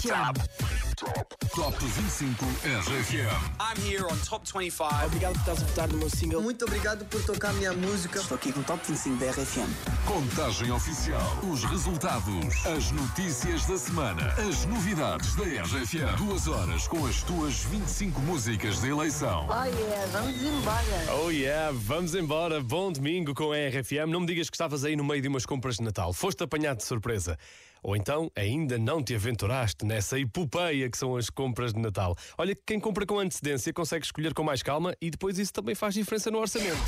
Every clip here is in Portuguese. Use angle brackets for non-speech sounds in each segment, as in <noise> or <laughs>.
RFM. Top 25 RFM. I'm here on Top 25. Obrigado por estás a votar no meu single. Muito obrigado por tocar a minha música. Estou aqui com o Top 25 da RFM. Contagem oficial. Os resultados. As notícias da semana. As novidades da RFM. Duas horas com as tuas 25 músicas de eleição. Oh yeah, vamos embora. Oh yeah, vamos embora. Bom domingo com a RFM. Não me digas que estavas aí no meio de umas compras de Natal. Foste apanhado de surpresa. Ou então ainda não te aventuraste nessa epopeia que são as compras de Natal. Olha que quem compra com antecedência consegue escolher com mais calma e depois isso também faz diferença no orçamento.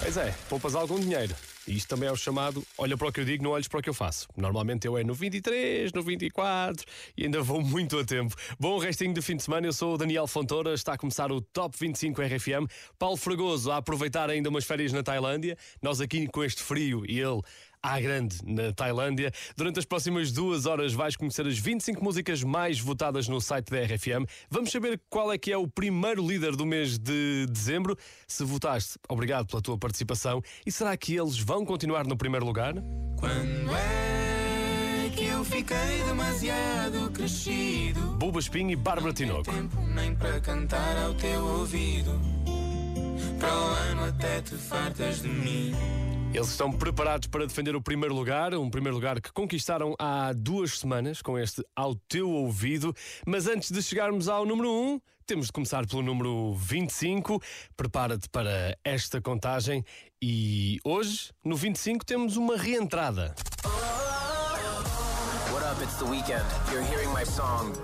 Pois é, poupas algum dinheiro. E isto também é o chamado olha para o que eu digo, não olhes para o que eu faço. Normalmente eu é no 23, no 24 e ainda vou muito a tempo. Bom restinho de fim de semana, eu sou o Daniel Fontoura, está a começar o Top 25 RFM. Paulo Fragoso a aproveitar ainda umas férias na Tailândia. Nós aqui com este frio e ele à grande na Tailândia. Durante as próximas duas horas vais conhecer as 25 músicas mais votadas no site da RFM. Vamos saber qual é que é o primeiro líder do mês de dezembro. Se votaste, obrigado pela tua participação. E será que eles vão continuar no primeiro lugar? Quando é que eu fiquei demasiado crescido? Buba Espinho e Bárbara Tinoco. Tempo nem para cantar ao teu ouvido. Para o ano até te fartas de mim. Eles estão preparados para defender o primeiro lugar, um primeiro lugar que conquistaram há duas semanas com este Ao Teu Ouvido. Mas antes de chegarmos ao número 1, temos de começar pelo número 25. Prepara-te para esta contagem e hoje, no 25, temos uma reentrada. What up? It's the weekend. You're hearing my song.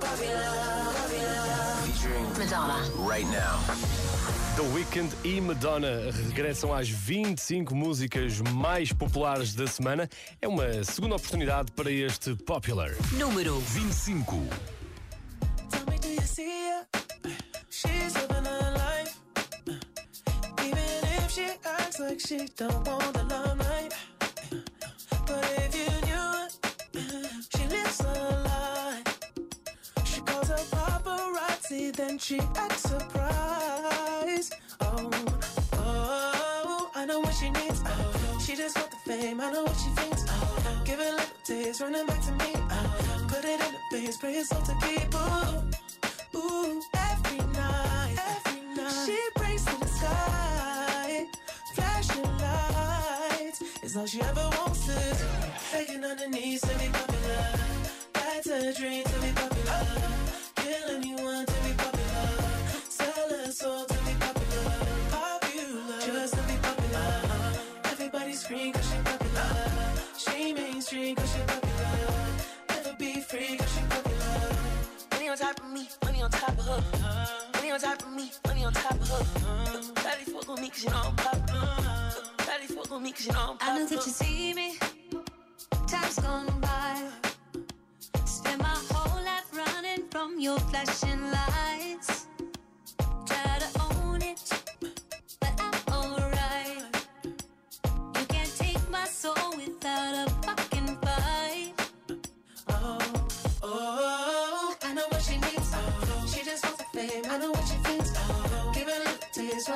Featuring Madonna. right now. The Weeknd e Madonna regressam às 25 músicas mais populares da semana. É uma segunda oportunidade para este Popular. Número 25. Tell me, do you see her? She's living her life. Even if she acts like she don't want the limelight. But if you knew her, she lives a lie. She calls her paparazzi, then she acts surprised. Oh, oh, I know what she needs. Oh, she just want the fame. I know what she thinks. Oh, give it little taste, running back to me. Oh, put it in the face, pray it's all to keep. Ooh, ooh, every night, every night. She prays to the sky, flashing lights. It's all she ever wants is faking underneath to be popular. That's a dream to be popular. Kill anyone to be popular. Sell her on top of me, money on top of her. Money on top of me, money on top of her. Daddy fuck with me cause you know I'm. Daddy fuck with me cause you know I'm I know that you see me. Time's gone by. Spend my whole life running from your flashing lights. Try to own it, but I'm alright. You can't take my soul without a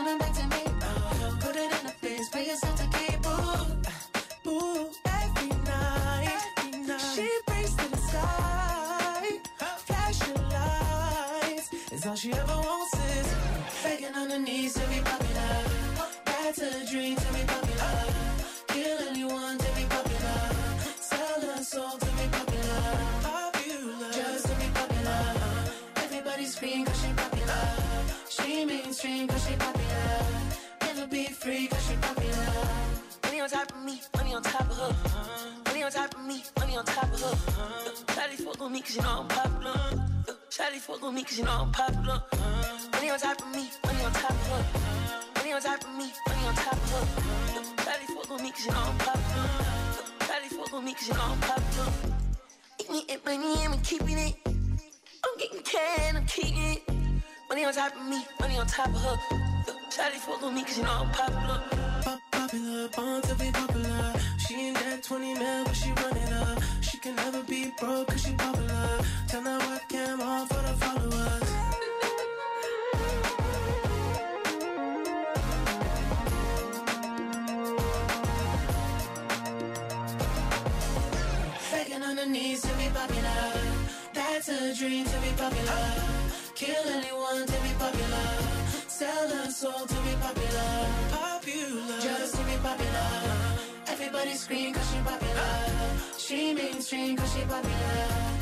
running back to me. Oh, put it in the face, pay yourself to keep. Ooh, uh, ooh, every night, every night. She prays to the sky, flashing lights. It's all she ever Free cause she popular. Money on top of me, money on top of her. Money on top of me, money on top of her. Shawty fuck with me cause you know I'm popular. Shawty fuck with me cause you know I'm popular. Money on top of me, money on top of her. Money on top of me, money on top of her. Shawty fuck with me cause you know I'm popular. Shawty fuck with me cause you know I'm popular. Eat me it, money, I'm keeping it. I'm getting can, I'm keeping it. Money on top of me, money on top of her. Fuck with me cause you know I'm popular. Pop popular, born to be popular. She ain't that 20 mil, but she run it up. She can never be broke cause she popular. Turn that webcam on for the followers. Begging on her knees to be popular. It's a dream to be popular. Kill anyone to be popular. Sell a soul to be popular. Popular. Just to be popular. Everybody scream cause she popular. She mainstream cause she popular.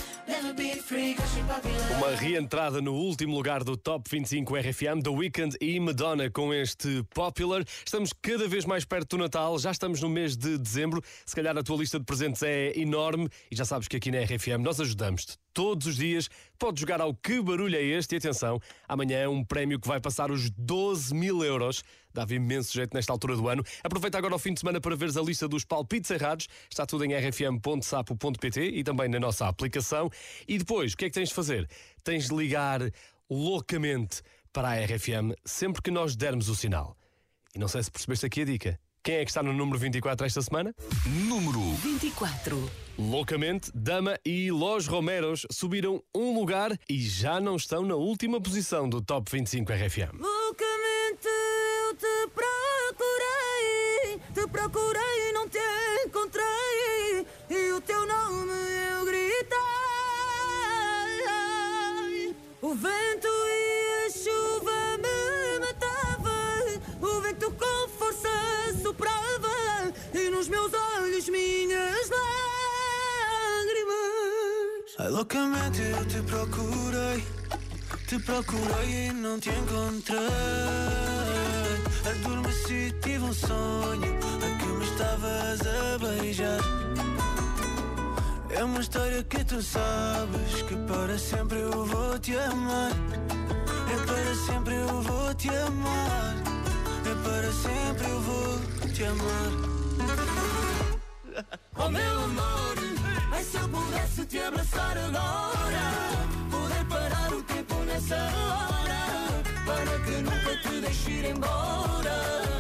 Uma reentrada no último lugar do Top 25 RFM, The Weeknd e Madonna com este Popular. Estamos cada vez mais perto do Natal, já estamos no mês de dezembro. Se calhar a tua lista de presentes é enorme e já sabes que aqui na RFM nós ajudamos-te todos os dias. Podes jogar ao Que Barulho é Este? E atenção, amanhã é um prémio que vai passar os 12 mil euros. Dava imenso jeito nesta altura do ano. Aproveita agora o fim de semana para veres a lista dos palpites errados. Está tudo em rfm.sapo.pt e também na nossa aplicação. E depois, o que é que tens de fazer? Tens de ligar loucamente para a RFM sempre que nós dermos o sinal. E não sei se percebeste aqui a dica. Quem é que está no número 24 esta semana? Número 24. Loucamente, Dama e Los Romeros subiram um lugar e já não estão na última posição do Top 25 RFM. Loucamente O vento e a chuva me matavam. O vento com força soprava. E nos meus olhos minhas lágrimas. Ai, loucamente eu te procurei, te procurei e não te encontrei. Adormeci, tive um sonho a que me estavas a beijar. É uma história que tu sabes que para sempre eu vou te amar. É para sempre eu vou te amar. É para sempre eu vou te amar. Oh meu amor, ai se eu pudesse te abraçar agora, poder parar o tempo nessa hora, para que nunca te deixe ir embora.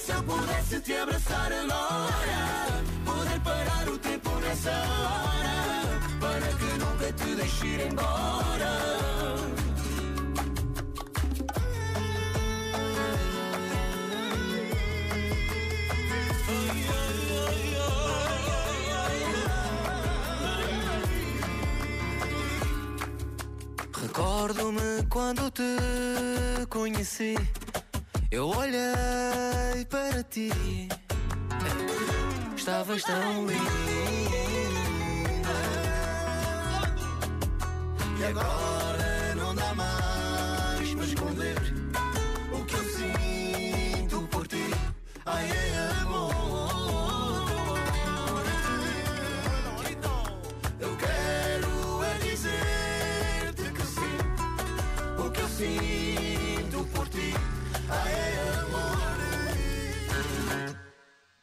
Se eu pudesse te abraçar agora, poder parar o tempo nessa hora, para que nunca te deixe ir embora. Recordo-me quando te conheci. Eu olhei para ti. Estavas tão linda. E agora não dá mais para esconder o que eu sinto por ti. Ai,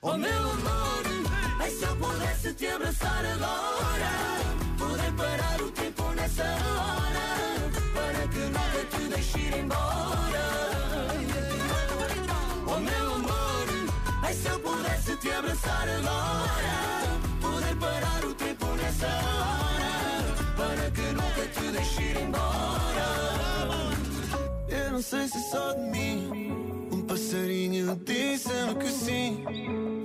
Oh meu amor, ai se eu pudesse te abraçar agora, poder parar o tempo nessa hora, para que nunca te deixe ir embora. Oh meu amor, ai se eu pudesse te abraçar agora, poder parar o tempo nessa hora, para que nunca te deixe ir embora. Eu não sei se só de mim. Passarinho disse-me que sim.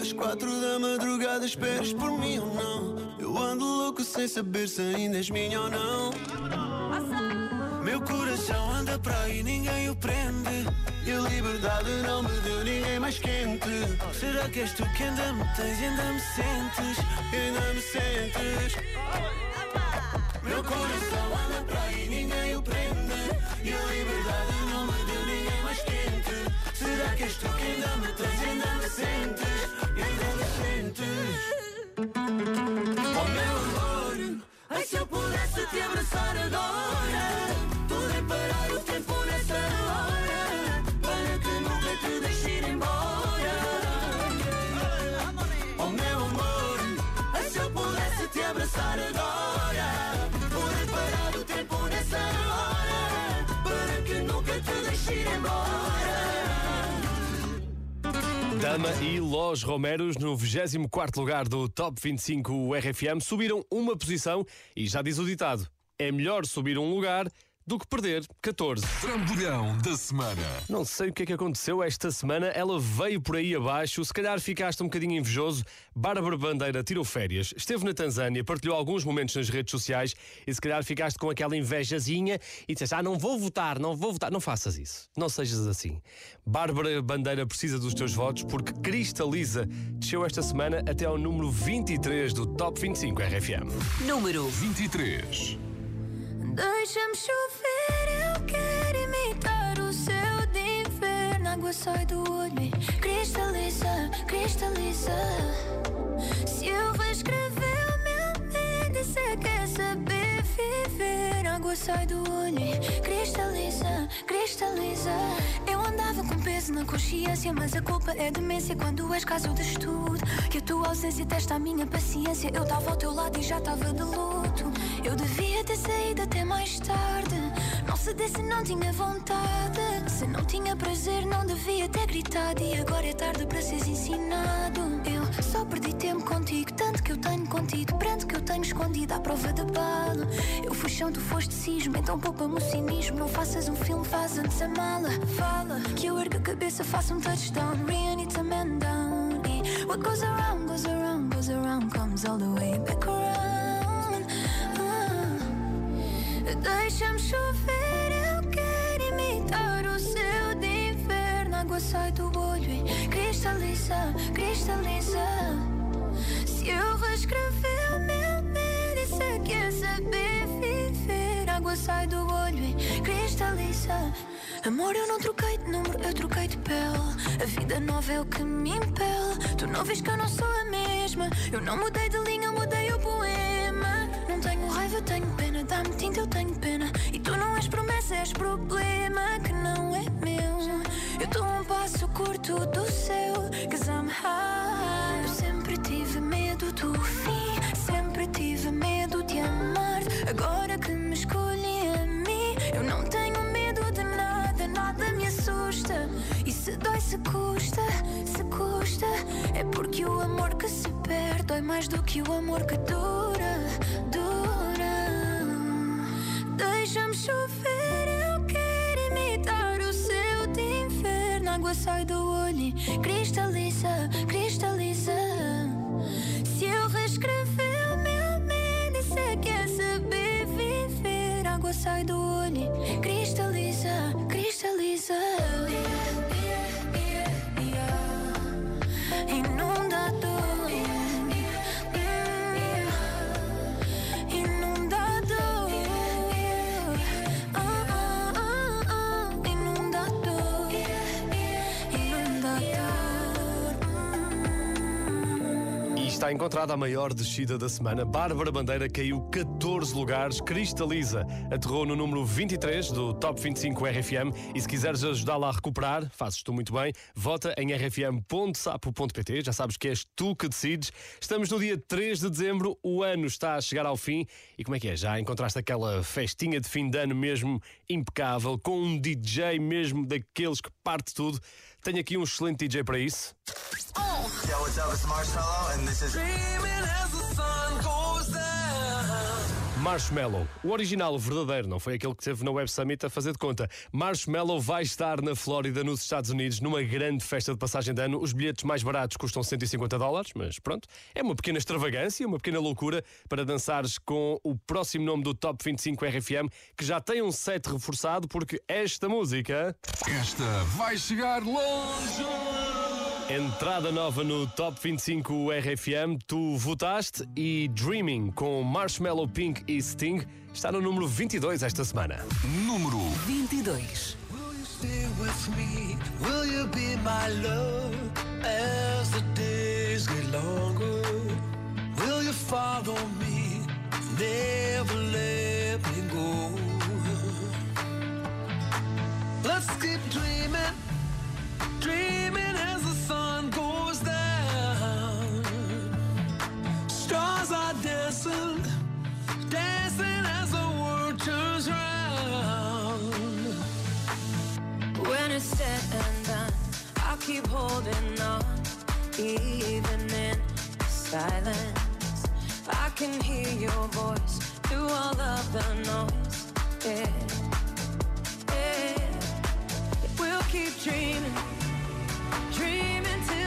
Às quatro da madrugada esperas por mim ou não? Eu ando louco sem saber se ainda és minha ou não. Meu coração anda para aí, ninguém o prende. E a liberdade não me deu ninguém mais quente. Será que és tu que ainda me tens ainda me sentes? Ainda me sentes? Meu coração anda para aí, Dama e Los Romeros no 24 lugar do Top 25 RFM subiram uma posição e já diz o ditado: é melhor subir um lugar do que perder 14. Trambolhão da semana. Não sei o que é que aconteceu esta semana, ela veio por aí abaixo, se calhar ficaste um bocadinho invejoso. Bárbara Bandeira tirou férias, esteve na Tanzânia, partilhou alguns momentos nas redes sociais e se calhar ficaste com aquela invejazinha e disseste: Ah, não vou votar, não vou votar. Não faças isso, não sejas assim. Bárbara Bandeira precisa dos teus votos porque Cristaliza desceu esta semana até ao número 23 do Top 25 RFM. Número 23. Deixa-me chover, eu quero imitar o céu de inverno. A água sai do olho e cristaliza, cristaliza. Se eu reescrever o meu índice, quer saber viver. A água sai do olho e cristaliza, cristaliza. Eu andava com peso na consciência, mas a culpa é demência quando és caso de estudo. Que a tua ausência testa a minha paciência. Eu estava ao teu lado e já estava de luto. Eu devia ter saído até mais tarde. Não cedesse, não tinha vontade. Se não tinha prazer, não devia ter gritado. E agora é tarde para seres ensinado. Eu só perdi tempo contigo, tanto que eu tenho contido. Pranto que eu tenho escondido à prova de bala. Eu fui chão, tu foste cismo, então poupa-me o cinismo. Não faças um filme, faz antes a mala. Fala que eu ergo a cabeça, faço um touchdown. Rian, it's a man down. E what goes around, goes around, goes around, comes all the way back around. Deixa-me chover, eu quero imitar o céu de inverno. Água sai do olho e cristaliza, cristaliza. Se eu reescrever meu índice, quer saber viver. Água sai do olho e cristaliza. Amor, eu não troquei de número, eu troquei de pele. A vida nova é o que me impele. Tu não vês que eu não sou a mesma. Eu não mudei de linha, mudei o poema. Tenho raiva, tenho pena. Dá-me tinta, eu tenho pena. E tu não és promessa, és problema que não é meu. Eu dou um passo curto do céu, cause I'm high. Eu sempre tive medo do fim, sempre tive medo de amar. Agora que me escolhi a mim, eu não tenho medo de nada, nada me assusta. E se dói, se custa, se custa, é porque o amor que se perde dói mais do que o amor que dura. Deixa-me chover, eu quero imitar o céu de inverno. A água sai do olho cristaliza, cristaliza. Encontrada a maior descida da semana. Bárbara Bandeira caiu 14 lugares, cristaliza. Aterrou no número 23 do Top 25 RFM. E se quiseres ajudá-la a recuperar, fazes tu muito bem. Vota em rfm.sapo.pt. Já sabes que és tu que decides. Estamos no dia 3 de dezembro, o ano está a chegar ao fim. E como é que é? Já encontraste aquela festinha de fim de ano mesmo impecável, com um DJ mesmo daqueles que parte tudo? Tenho aqui um excelente DJ para isso. Yo, Marshmallow. O original, o verdadeiro, não foi aquele que teve na Web Summit a fazer de conta. Marshmallow vai estar na Flórida, nos Estados Unidos, numa grande festa de passagem de ano. Os bilhetes mais baratos custam 150 dólares, mas pronto, é uma pequena extravagância, uma pequena loucura para dançares com o próximo nome do Top 25 RFM, que já tem um set reforçado, porque esta música. Esta vai chegar longe. Entrada nova no Top 25 RFM, tu votaste e Dreaming com Marshmallow Pink e Sting está no número 22 esta semana. Número 22. Will you stay with me? Will you be my love as the days get longer? Will you follow me? Never let me go. Let's keep dreaming, dreaming keep holding on, even in silence. I can hear your voice through all of the noise. Yeah, yeah. We'll keep dreaming, dreaming till.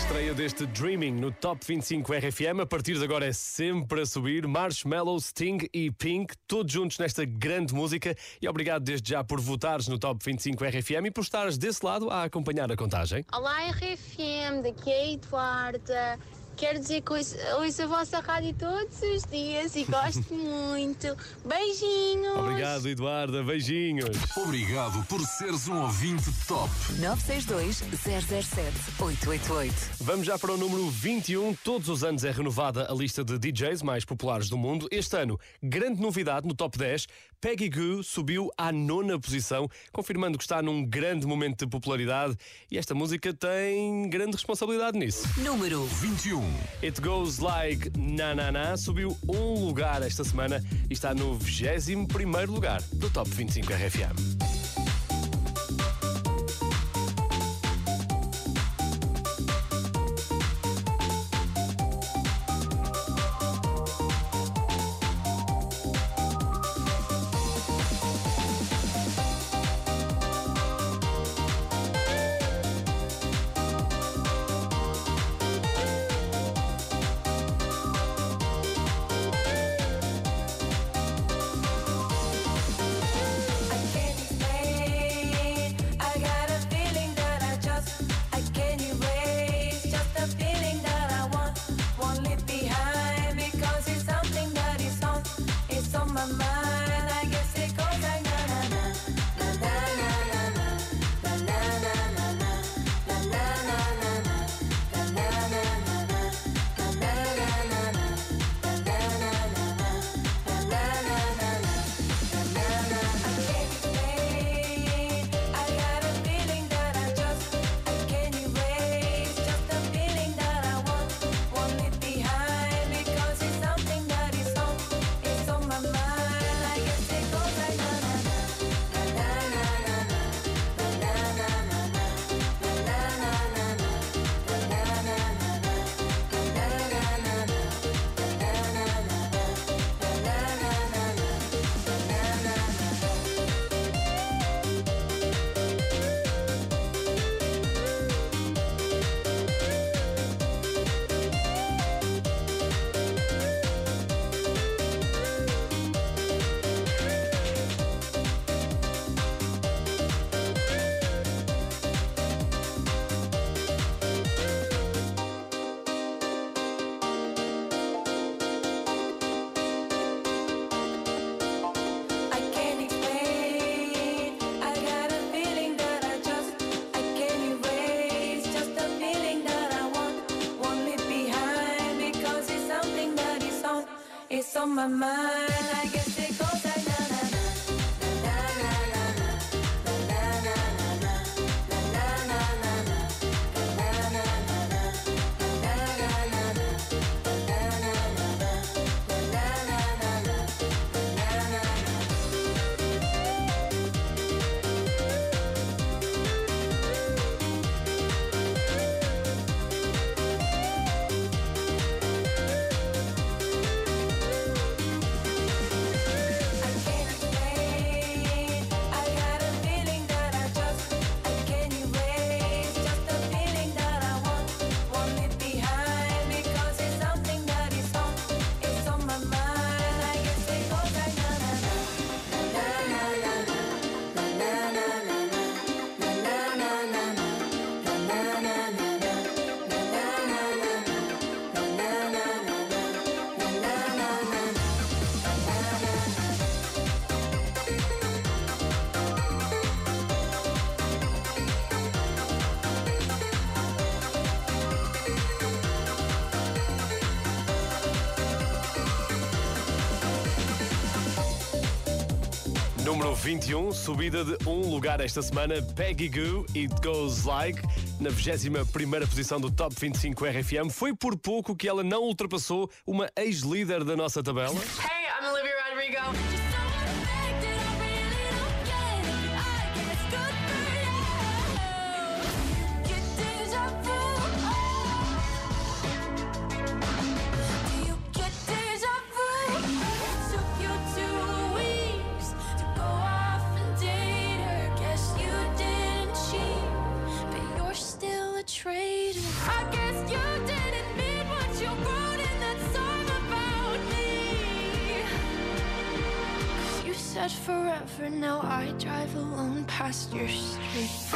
Estreia deste Dreaming no Top 25 RFM. A partir de agora é sempre a subir. Marshmallow, Sting e Pink, todos juntos nesta grande música. E obrigado desde já por votares no Top 25 RFM e por estares desse lado a acompanhar a contagem. Olá RFM, daqui é a Eduarda. Quero dizer que ouço, ouço a vossa rádio todos os dias e gosto <laughs> muito. Beijinhos! Obrigado, Eduarda. Beijinhos. Obrigado por seres um ouvinte top. 962 007 888. Vamos já para o número 21. Todos os anos é renovada a lista de DJs mais populares do mundo. Este ano, grande novidade no top 10. Peggy Goo subiu à nona posição, confirmando que está num grande momento de popularidade e esta música tem grande responsabilidade nisso. Número 21. It Goes Like Na Na Na subiu um lugar esta semana e está no 21 primeiro lugar do Top 25 RFM. My mind. I guess 21, subida de um lugar esta semana, Peggy Goo, It Goes Like, na 21 posição do Top 25 RFM. Foi por pouco que ela não ultrapassou uma ex-líder da nossa tabela. Hey, I'm Olivia Rodrigo.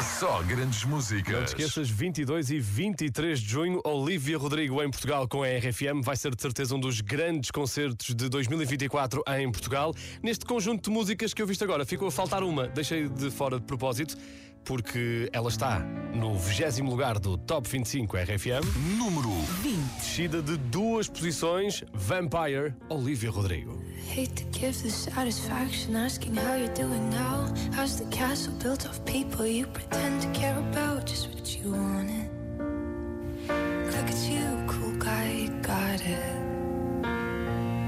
Só grandes Não músicas. te esqueças, 22 e 23 de junho, Olivia Rodrigo em Portugal com a RFM. Vai ser de certeza um dos grandes concertos de 2024 em Portugal. Neste conjunto de músicas que eu viste agora, ficou a faltar uma. Deixei de fora de propósito, porque ela está no 20 lugar do Top 25 RFM. Número 20. Descida de duas posições, Vampire, Olivia Rodrigo. Hate to give the satisfaction asking how you're doing now. How's the castle built of people you pretend to care about? Just what you wanted. Look at you, cool guy, you got it.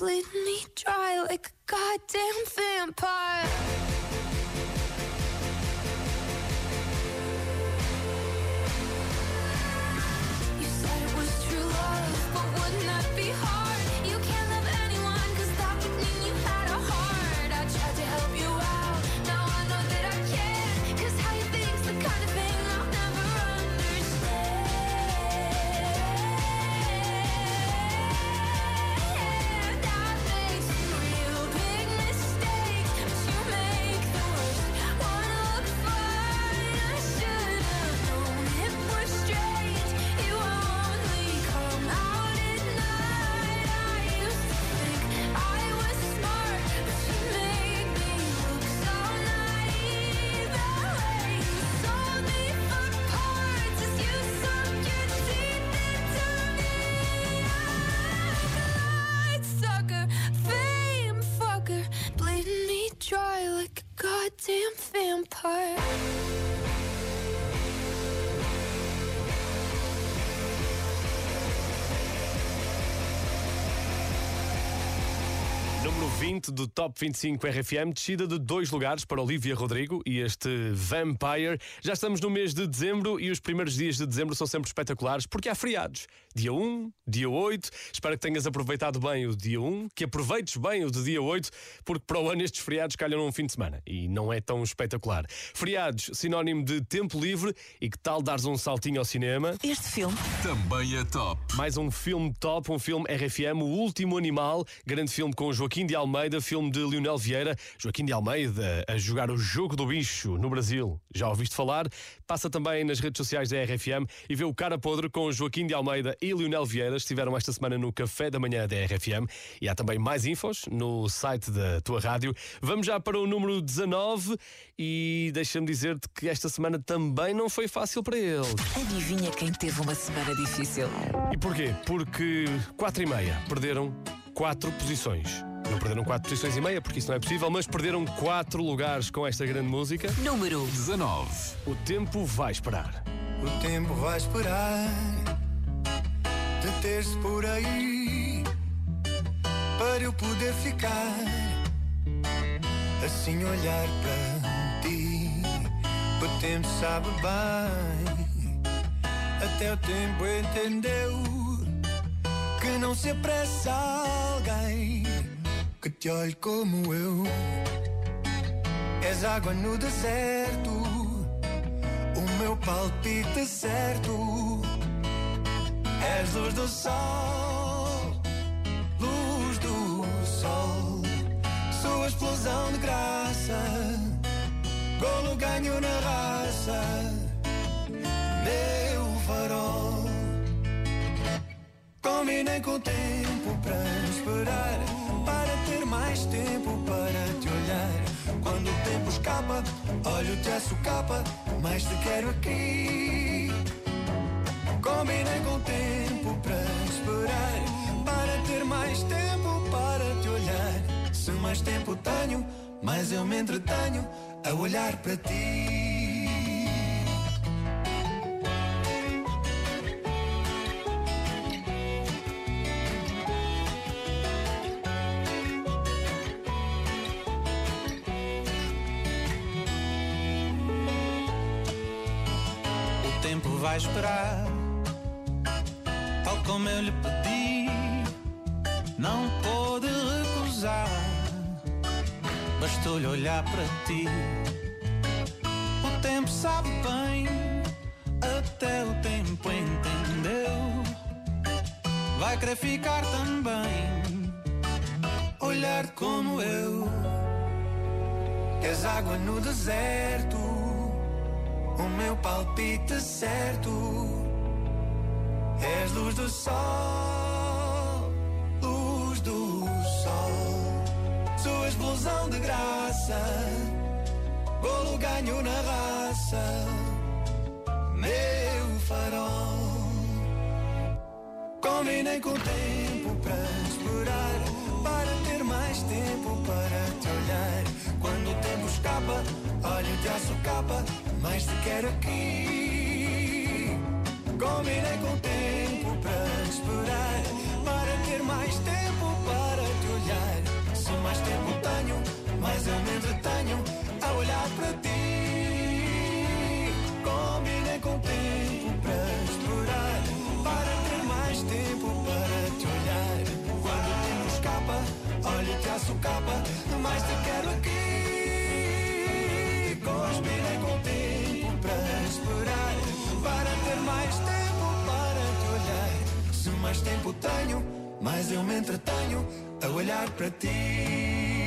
bleeding me dry like a goddamn vampire. 20 do Top 25 RFM, descida de dois lugares para Olivia Rodrigo e este Vampire. Já estamos no mês de dezembro e os primeiros dias de dezembro são sempre espetaculares porque há feriados. Dia 1, dia 8. Espero que tenhas aproveitado bem o dia 1, que aproveites bem o de dia 8, porque para o ano estes feriados calham num fim de semana e não é tão espetacular. Feriados, sinónimo de tempo livre e que tal dares um saltinho ao cinema? Este filme também é top. Mais um filme top, um filme RFM, O Último Animal, grande filme com Joaquim de Almeida, filme de Lionel Vieira. Joaquim de Almeida a jogar o jogo do bicho no Brasil. Já ouviste falar? Passa também nas redes sociais da RFM e vê o cara podre com Joaquim de Almeida e Lionel Vieira. Estiveram esta semana no Café da Manhã da RFM e há também mais infos no site da tua rádio. Vamos já para o número 19 e deixa-me dizer-te que esta semana também não foi fácil para ele. Adivinha quem teve uma semana difícil? E porquê? Porque 4 e meia perderam 4 posições. Não perderam 4 posições e meia, porque isso não é possível, mas perderam 4 lugares com esta grande música. Número 19. O tempo vai esperar. O tempo vai esperar deter-se por aí para eu poder ficar assim olhar para ti. O tempo sabe bem, até o tempo entendeu que não se apressa alguém que te olhe como eu. És água no deserto, o meu palpite certo. És luz do sol, luz do sol. Sou a explosão de graça, golo ganho na raça. Meu farol. Combinei com o tempo para esperar, para ter mais tempo para te olhar. Quando o tempo escapa, olho-te a socapa, mas te quero aqui. Combinei com o tempo para esperar, para ter mais tempo para te olhar. Se mais tempo tenho, mais eu me entretenho a olhar para ti. Olhar para ti. O tempo sabe bem, até o tempo entendeu. Vai querer ficar também, olhar como eu. És água no deserto, o meu palpite certo. És luz do sol, Explosão de graça, golo ganho na raça. Meu farol. Combinei com o tempo para esperar, para ter mais tempo para te olhar. Quando o tempo escapa, olho-te a socapa, mas te quero aqui. Combinei com o tempo para esperar, para ter mais tempo para te olhar. Se mais tempo com tempo para esperar, para ter mais tempo para te olhar. Quando o tempo escapa, olho-te a socapa, mas te quero aqui. Combinei com tempo para esperar, para ter mais tempo para te olhar. Se mais tempo tenho, mais eu me entretenho a olhar para ti.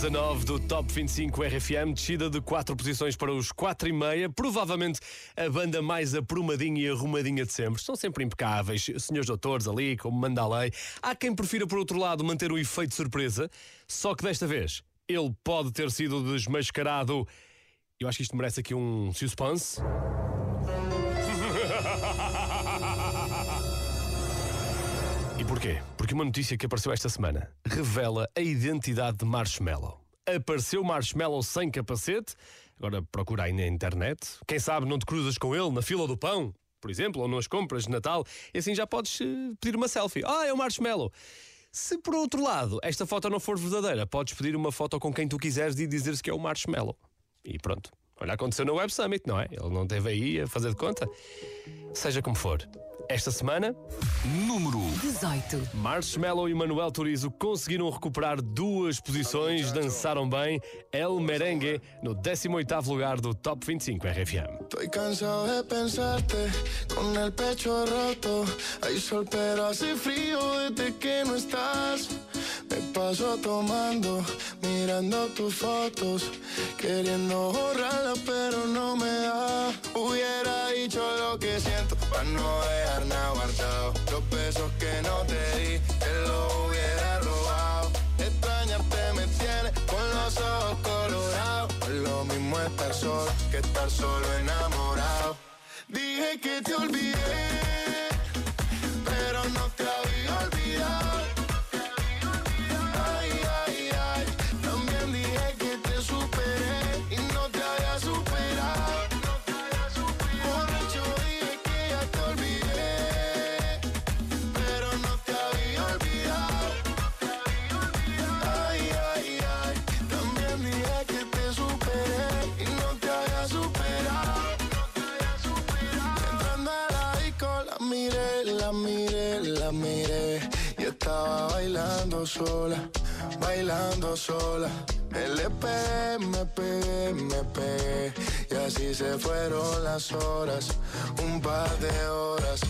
19 do Top 25 RFM, descida de 4 posições para os 4 e meia. Provavelmente a banda mais aprumadinha e arrumadinha de sempre. São sempre impecáveis, senhores doutores ali, como manda a lei. Há quem prefira, por outro lado, manter o efeito surpresa, só que desta vez ele pode ter sido desmascarado. Eu acho que isto merece aqui um suspense. Porquê? Porque uma notícia que apareceu esta semana revela a identidade de Marshmallow. Apareceu Marshmallow sem capacete, agora procura aí na internet. Quem sabe não te cruzas com ele na fila do pão, por exemplo, ou nas compras de Natal, e assim já podes eh, pedir uma selfie. Ah, é o Marshmallow. Se por outro lado esta foto não for verdadeira, podes pedir uma foto com quem tu quiseres e dizeres que é o Marshmallow. E pronto. Olha, aconteceu no Web Summit, não é? Ele não teve aí a fazer de conta. Seja como for. Esta semana, número 18. Marshmallow e Manuel Turizo conseguiram recuperar duas posições, dançaram bem El Merengue no 18º lugar do Top 25 RFM. Estoy cansado de pensarte con el pecho roto. Hay sol, pero hace frío desde que no estás. Me paso tomando, mirando tus fotos, queriendo borrarlas, pero no me da. Hubiera dicho lo que siento para no dejar nada guardado. Los besos que no te di, te los hubiera robado. Extrañarte me tiene con los ojos colorados. Lo mismo estar solo que estar solo enamorado. Dije que te olvidé, miré y estaba bailando sola, bailando sola. Me le pegué, me pegué, me pegué y así se fueron las horas, un par de horas.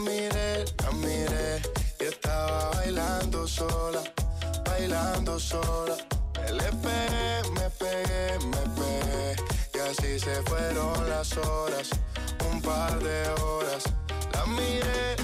Miré, la miré, y estaba bailando sola, bailando sola. Me le pegué, me pegué, me pegué y así se fueron las horas, un par de horas. La miré,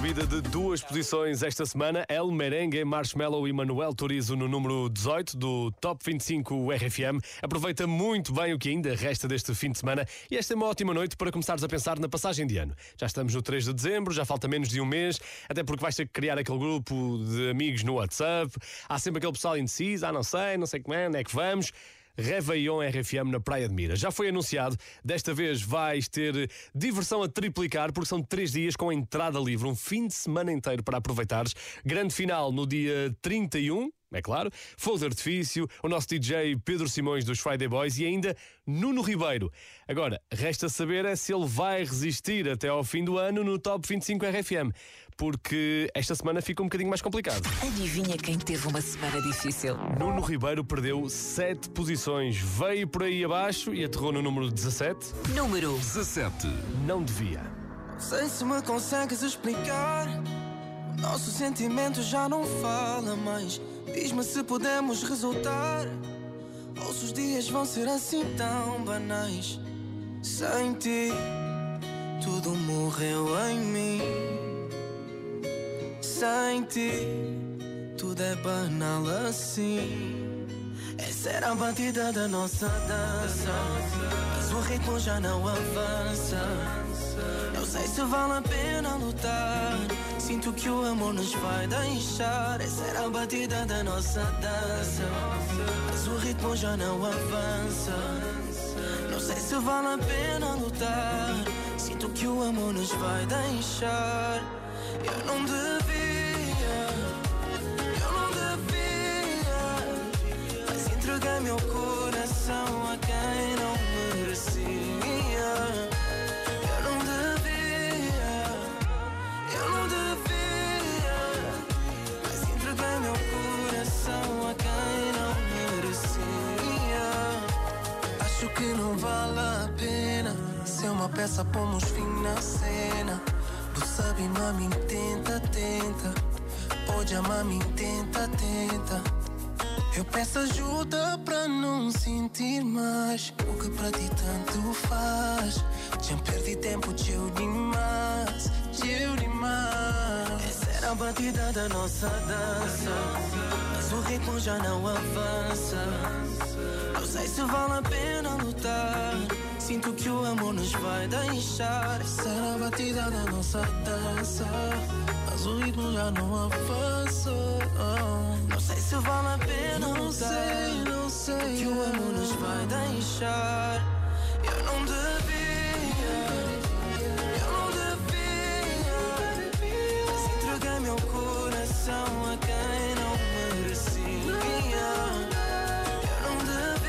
subida de duas posições esta semana. El Merengue, Marshmallow e Manuel Turizo no número 18 do Top 25 RFM. Aproveita muito bem o que ainda resta deste fim de semana e esta é uma ótima noite para começares a pensar na passagem de ano. Já estamos no 3 de dezembro, já falta menos de um mês, até porque vais ter que criar aquele grupo de amigos no WhatsApp. Há sempre aquele pessoal indeciso, ah, não sei, não sei como é, onde é que vamos. Réveillon RFM na Praia de Mira. Já foi anunciado, desta vez vais ter diversão a triplicar, porque são três dias com entrada livre, um fim de semana inteiro para aproveitares. Grande final no dia 31. É claro, fogo de artifício, o nosso DJ Pedro Simões dos Friday Boys e ainda Nuno Ribeiro. Agora, resta saber é se ele vai resistir até ao fim do ano no Top 25 RFM, porque esta semana fica um bocadinho mais complicado. Adivinha quem teve uma semana difícil? Nuno Ribeiro perdeu 7 posições, veio por aí abaixo e aterrou no número 17. Número 17. Não devia. Sei se me consegues explicar. O nosso sentimento já não fala mais. Diz-me se podemos resultar. Ou se os dias vão ser assim tão banais. Sem ti, tudo morreu em mim. Sem ti, tudo é banal assim. Essa era a batida da nossa dança. Mas o ritmo já não avança. Não sei se vale a pena lutar. Sinto que o amor nos vai deixar. Essa era a batida da nossa dança. Mas o ritmo já não avança. Não sei se vale a pena lutar. Sinto que o amor nos vai deixar. Eu não devia. Mas entreguei meu coração a quem não merecia. Eu não devia. Eu não devia. Mas entreguei meu coração a quem não merecia. Acho que não vale a pena ser uma peça, pomos fim na cena. Tu sabe, mami, tenta, tenta. Pode amar, me tenta, tenta. Eu peço ajuda pra não sentir mais o que pra ti tanto faz. Já perdi tempo, teu demais, teu demais. Essa era a batida da nossa dança, mas o ritmo já não avança. Não sei se vale a pena lutar. Sinto que o amor nos vai deixar. Essa era a batida da nossa dança. O ritmo já não avança. Não sei se vale a pena não. Sei, não sei. Que o amor nos vai deixar. Eu não devia. Eu não devia. Mas entreguei meu coração a quem não merecia. Eu não devia.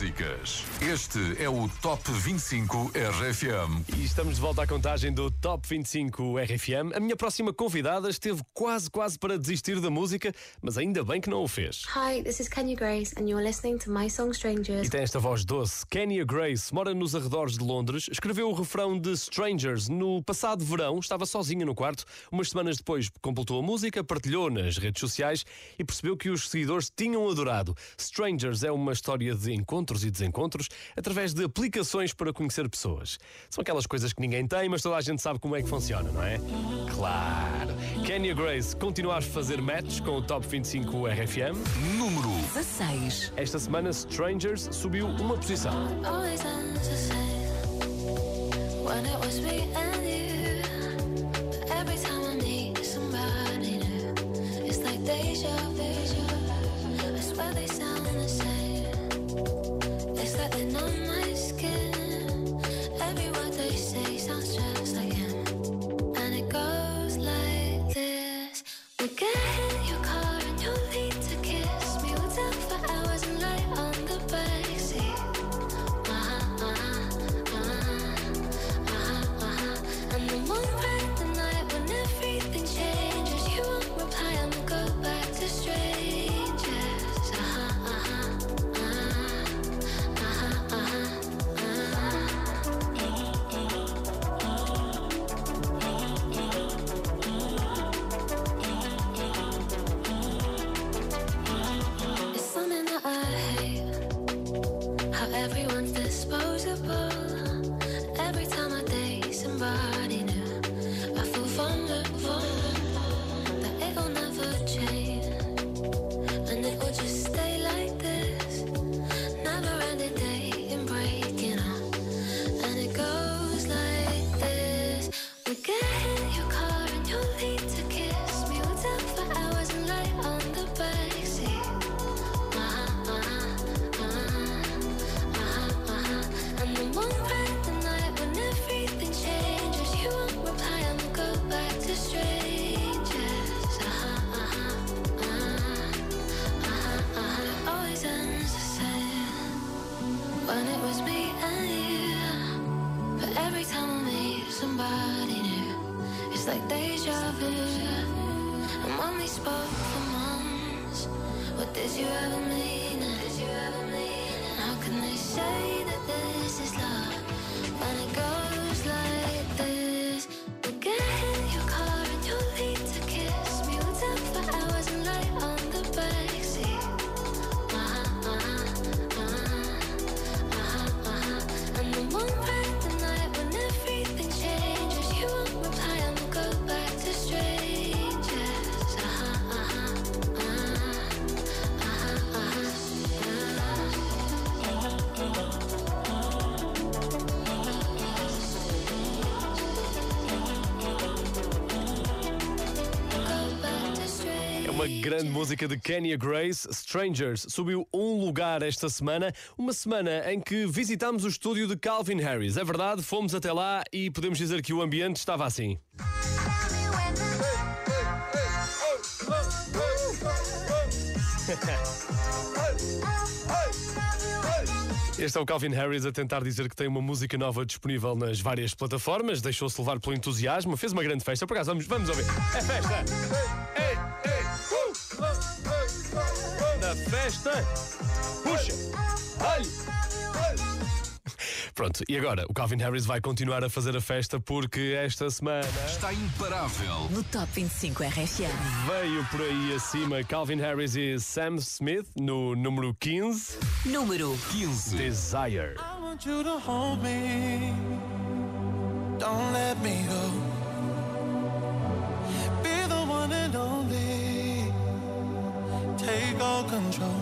Músicas. Este é o Top 25 RFM. E estamos de volta à contagem do Top 25 RFM. A minha próxima convidada esteve quase, quase para desistir da música, mas ainda bem que não o fez. Hi, this is Kenya Grace, and you're listening to my song Strangers. E tem esta voz doce. Kenya Grace mora nos arredores de Londres, escreveu o refrão de Strangers no passado verão, estava sozinha no quarto. Umas semanas depois completou a música, partilhou nas redes sociais e percebeu que os seguidores tinham adorado. Strangers é uma história de encontros e desencontros através de aplicações para conhecer pessoas. São aquelas coisas que ninguém tem, mas toda a gente sabe como é que funciona, não é? Claro! Kenya Grace continua a fazer match com o Top 25 RFM. Número 16. Esta semana, Strangers subiu uma posição. Deja vu. I swear they. It's like they're grande música de Kenya Grace. Strangers subiu um lugar esta semana, uma semana em que visitámos o estúdio de Calvin Harris. É verdade, fomos até lá e podemos dizer que o ambiente estava assim. <laughs> Este é o Calvin Harris a tentar dizer que tem uma música nova disponível nas várias plataformas, deixou-se levar pelo entusiasmo, fez uma grande festa. Por acaso, vamos, vamos ouvir. É festa! Ei, festa, puxa! Olha! Pronto, e agora o Calvin Harris vai continuar a fazer a festa porque esta semana Está imparável. No Top 25 RFM. veio por aí acima Calvin Harris e Sam Smith no número 15. Número 15. Desire. I want you to hold me. Don't let me go. Be the one and only. Take all control.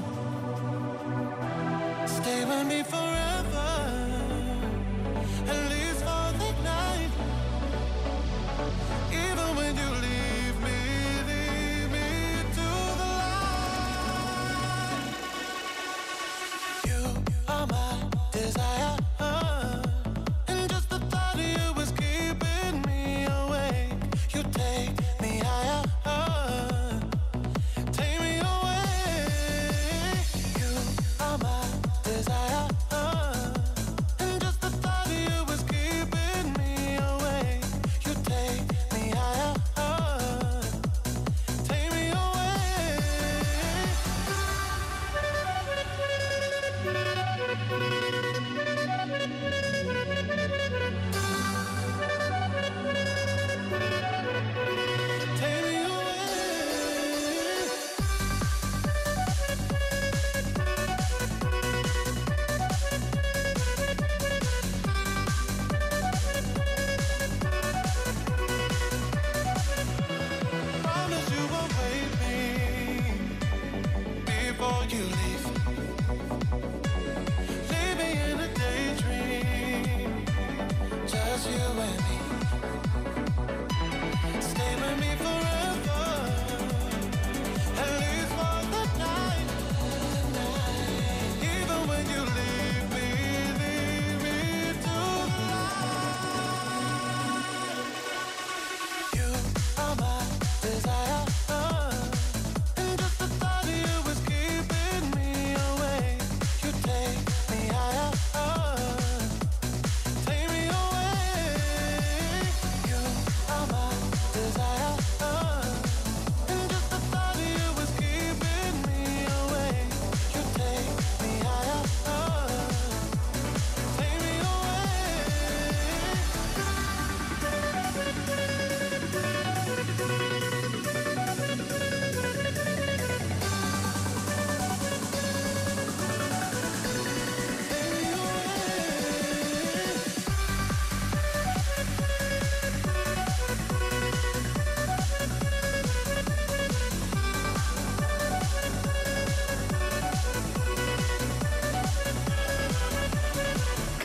Stay with me forever.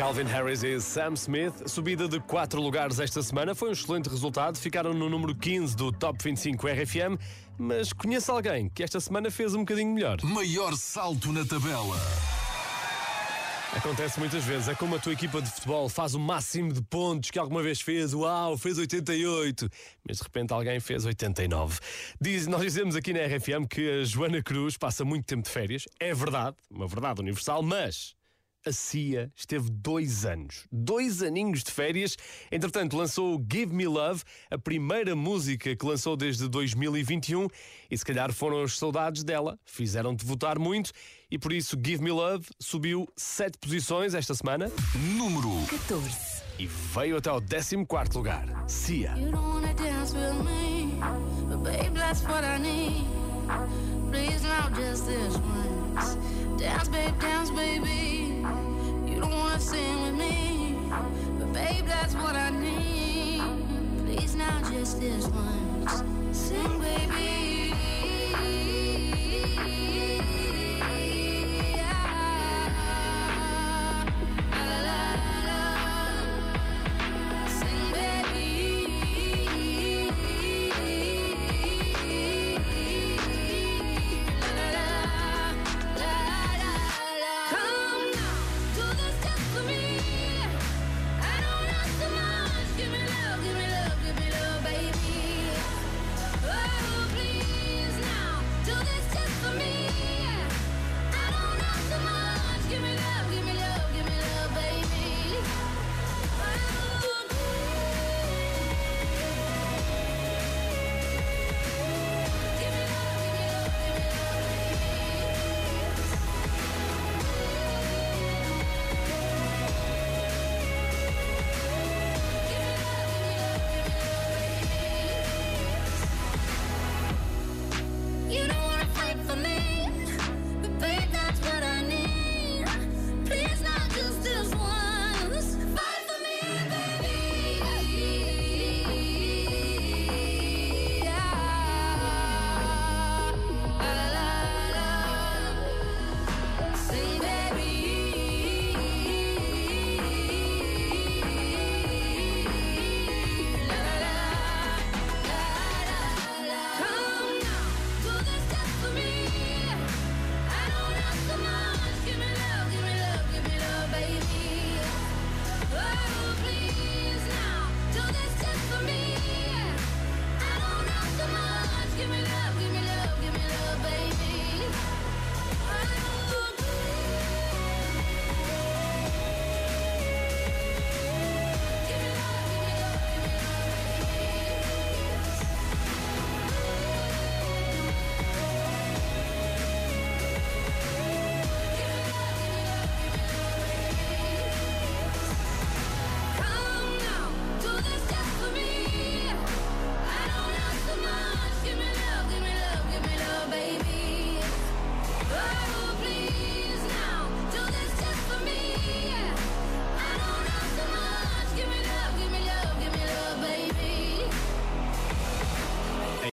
Calvin Harris e Sam Smith, subida de 4 lugares esta semana, foi um excelente resultado. Ficaram no número 15 do Top 25 RFM, mas conheço alguém que esta semana fez um bocadinho melhor. Maior salto na tabela. Acontece muitas vezes, é como a tua equipa de futebol faz o máximo de pontos que alguma vez fez, uau, fez 88, mas de repente alguém fez 89. Diz, nós dizemos aqui na RFM que a Joana Cruz passa muito tempo de férias, é verdade, uma verdade universal, mas a Cia esteve dois anos, dois aninhos de férias. Entretanto, lançou Give Me Love, a primeira música que lançou desde 2021. E se calhar foram as saudades dela, fizeram-te votar muito. E por isso, Give Me Love subiu sete posições esta semana. Número 14. E veio até ao 14 lugar. Cia. You don't wanna dance with me, but babe, that's what I need. Please now, just this once. Dance, babe, dance, baby. Don't sing with me, but babe, that's what I need. Please now, just this once. Sing, baby.